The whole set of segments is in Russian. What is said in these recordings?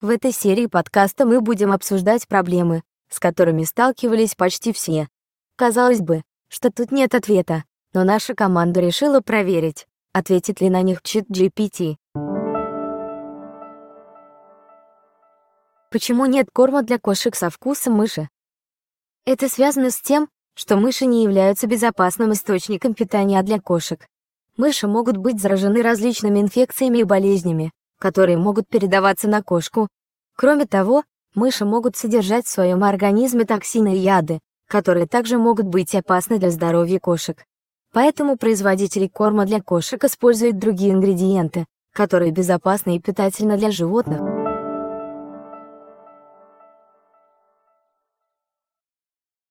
В этой серии подкаста мы будем обсуждать проблемы, с которыми сталкивались почти все. Казалось бы, что тут нет ответа, но наша команда решила проверить, ответит ли на них чит GPT. Почему нет корма для кошек со вкусом мыши? Это связано с тем, что мыши не являются безопасным источником питания для кошек. Мыши могут быть заражены различными инфекциями и болезнями, которые могут передаваться на кошку. Кроме того, мыши могут содержать в своем организме токсины и яды, которые также могут быть опасны для здоровья кошек. Поэтому производители корма для кошек используют другие ингредиенты, которые безопасны и питательны для животных.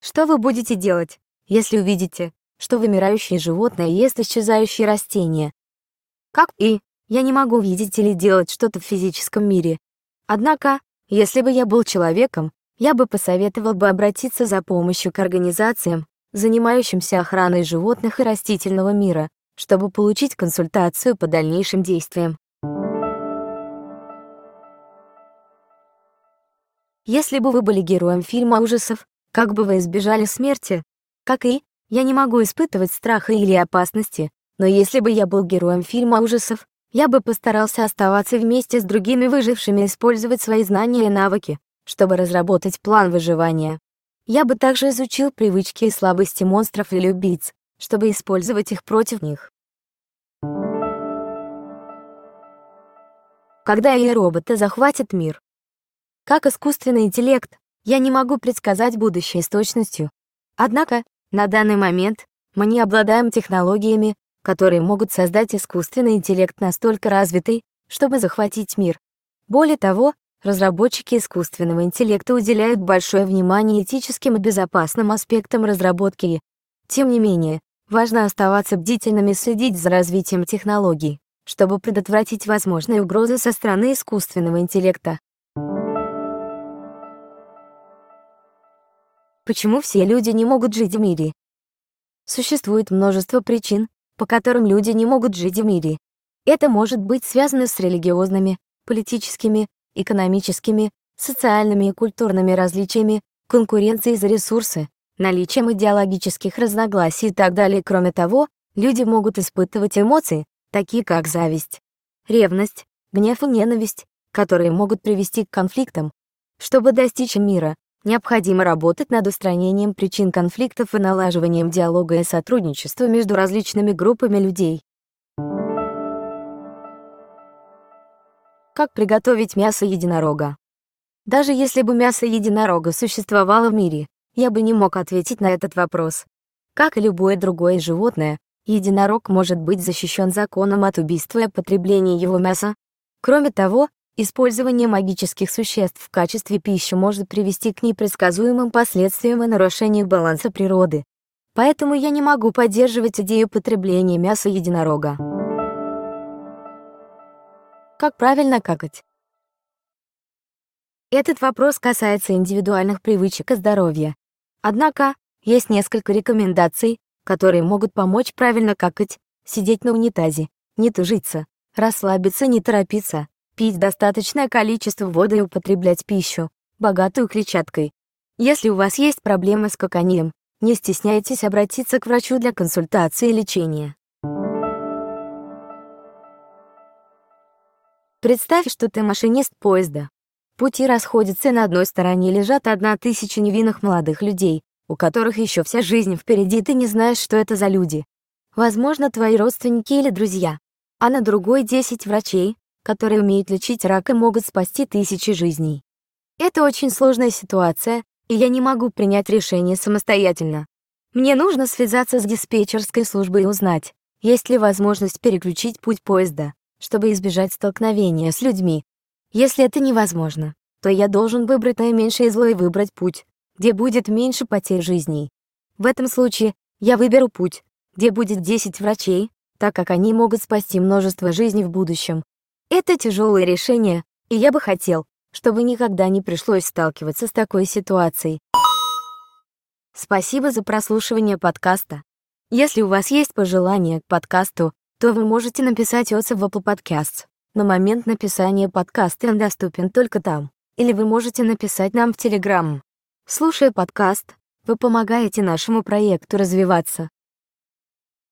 Что вы будете делать, если увидите, что вымирающее животное ест исчезающие растения? Как и я не могу видеть или делать что-то в физическом мире. Однако, если бы я был человеком, я бы посоветовал бы обратиться за помощью к организациям, занимающимся охраной животных и растительного мира, чтобы получить консультацию по дальнейшим действиям. Если бы вы были героем фильма ужасов, как бы вы избежали смерти? Как и, я не могу испытывать страха или опасности, но если бы я был героем фильма ужасов, я бы постарался оставаться вместе с другими выжившими и использовать свои знания и навыки, чтобы разработать план выживания. Я бы также изучил привычки и слабости монстров или убийц, чтобы использовать их против них. Когда и роботы захватят мир. Как искусственный интеллект, я не могу предсказать будущее с точностью. Однако, на данный момент мы не обладаем технологиями, которые могут создать искусственный интеллект настолько развитый, чтобы захватить мир. Более того, разработчики искусственного интеллекта уделяют большое внимание этическим и безопасным аспектам разработки. Тем не менее, важно оставаться бдительными и следить за развитием технологий, чтобы предотвратить возможные угрозы со стороны искусственного интеллекта. Почему все люди не могут жить в мире? Существует множество причин, по которым люди не могут жить в мире. Это может быть связано с религиозными, политическими, экономическими, социальными и культурными различиями, конкуренцией за ресурсы, наличием идеологических разногласий и так далее. Кроме того, люди могут испытывать эмоции, такие как зависть, ревность, гнев и ненависть, которые могут привести к конфликтам. Чтобы достичь мира, Необходимо работать над устранением причин конфликтов и налаживанием диалога и сотрудничества между различными группами людей. Как приготовить мясо единорога? Даже если бы мясо единорога существовало в мире, я бы не мог ответить на этот вопрос. Как и любое другое животное, единорог может быть защищен законом от убийства и потребления его мяса. Кроме того, Использование магических существ в качестве пищи может привести к непредсказуемым последствиям и нарушению баланса природы. Поэтому я не могу поддерживать идею потребления мяса единорога. Как правильно какать? Этот вопрос касается индивидуальных привычек и здоровья. Однако, есть несколько рекомендаций, которые могут помочь правильно какать, сидеть на унитазе, не тужиться, расслабиться, не торопиться, пить достаточное количество воды и употреблять пищу, богатую клетчаткой. Если у вас есть проблемы с коканием, не стесняйтесь обратиться к врачу для консультации и лечения. Представь, что ты машинист поезда. Пути расходятся, и на одной стороне лежат одна тысяча невинных молодых людей, у которых еще вся жизнь впереди, ты не знаешь, что это за люди. Возможно, твои родственники или друзья. А на другой 10 врачей, которые умеют лечить рак и могут спасти тысячи жизней. Это очень сложная ситуация, и я не могу принять решение самостоятельно. Мне нужно связаться с диспетчерской службой и узнать, есть ли возможность переключить путь поезда, чтобы избежать столкновения с людьми. Если это невозможно, то я должен выбрать наименьшее зло и выбрать путь, где будет меньше потерь жизней. В этом случае я выберу путь, где будет 10 врачей, так как они могут спасти множество жизней в будущем, это тяжелое решение, и я бы хотел, чтобы никогда не пришлось сталкиваться с такой ситуацией. Спасибо за прослушивание подкаста. Если у вас есть пожелания к подкасту, то вы можете написать отзыв в Apple Podcasts. На момент написания подкаста он доступен только там. Или вы можете написать нам в Telegram. Слушая подкаст, вы помогаете нашему проекту развиваться.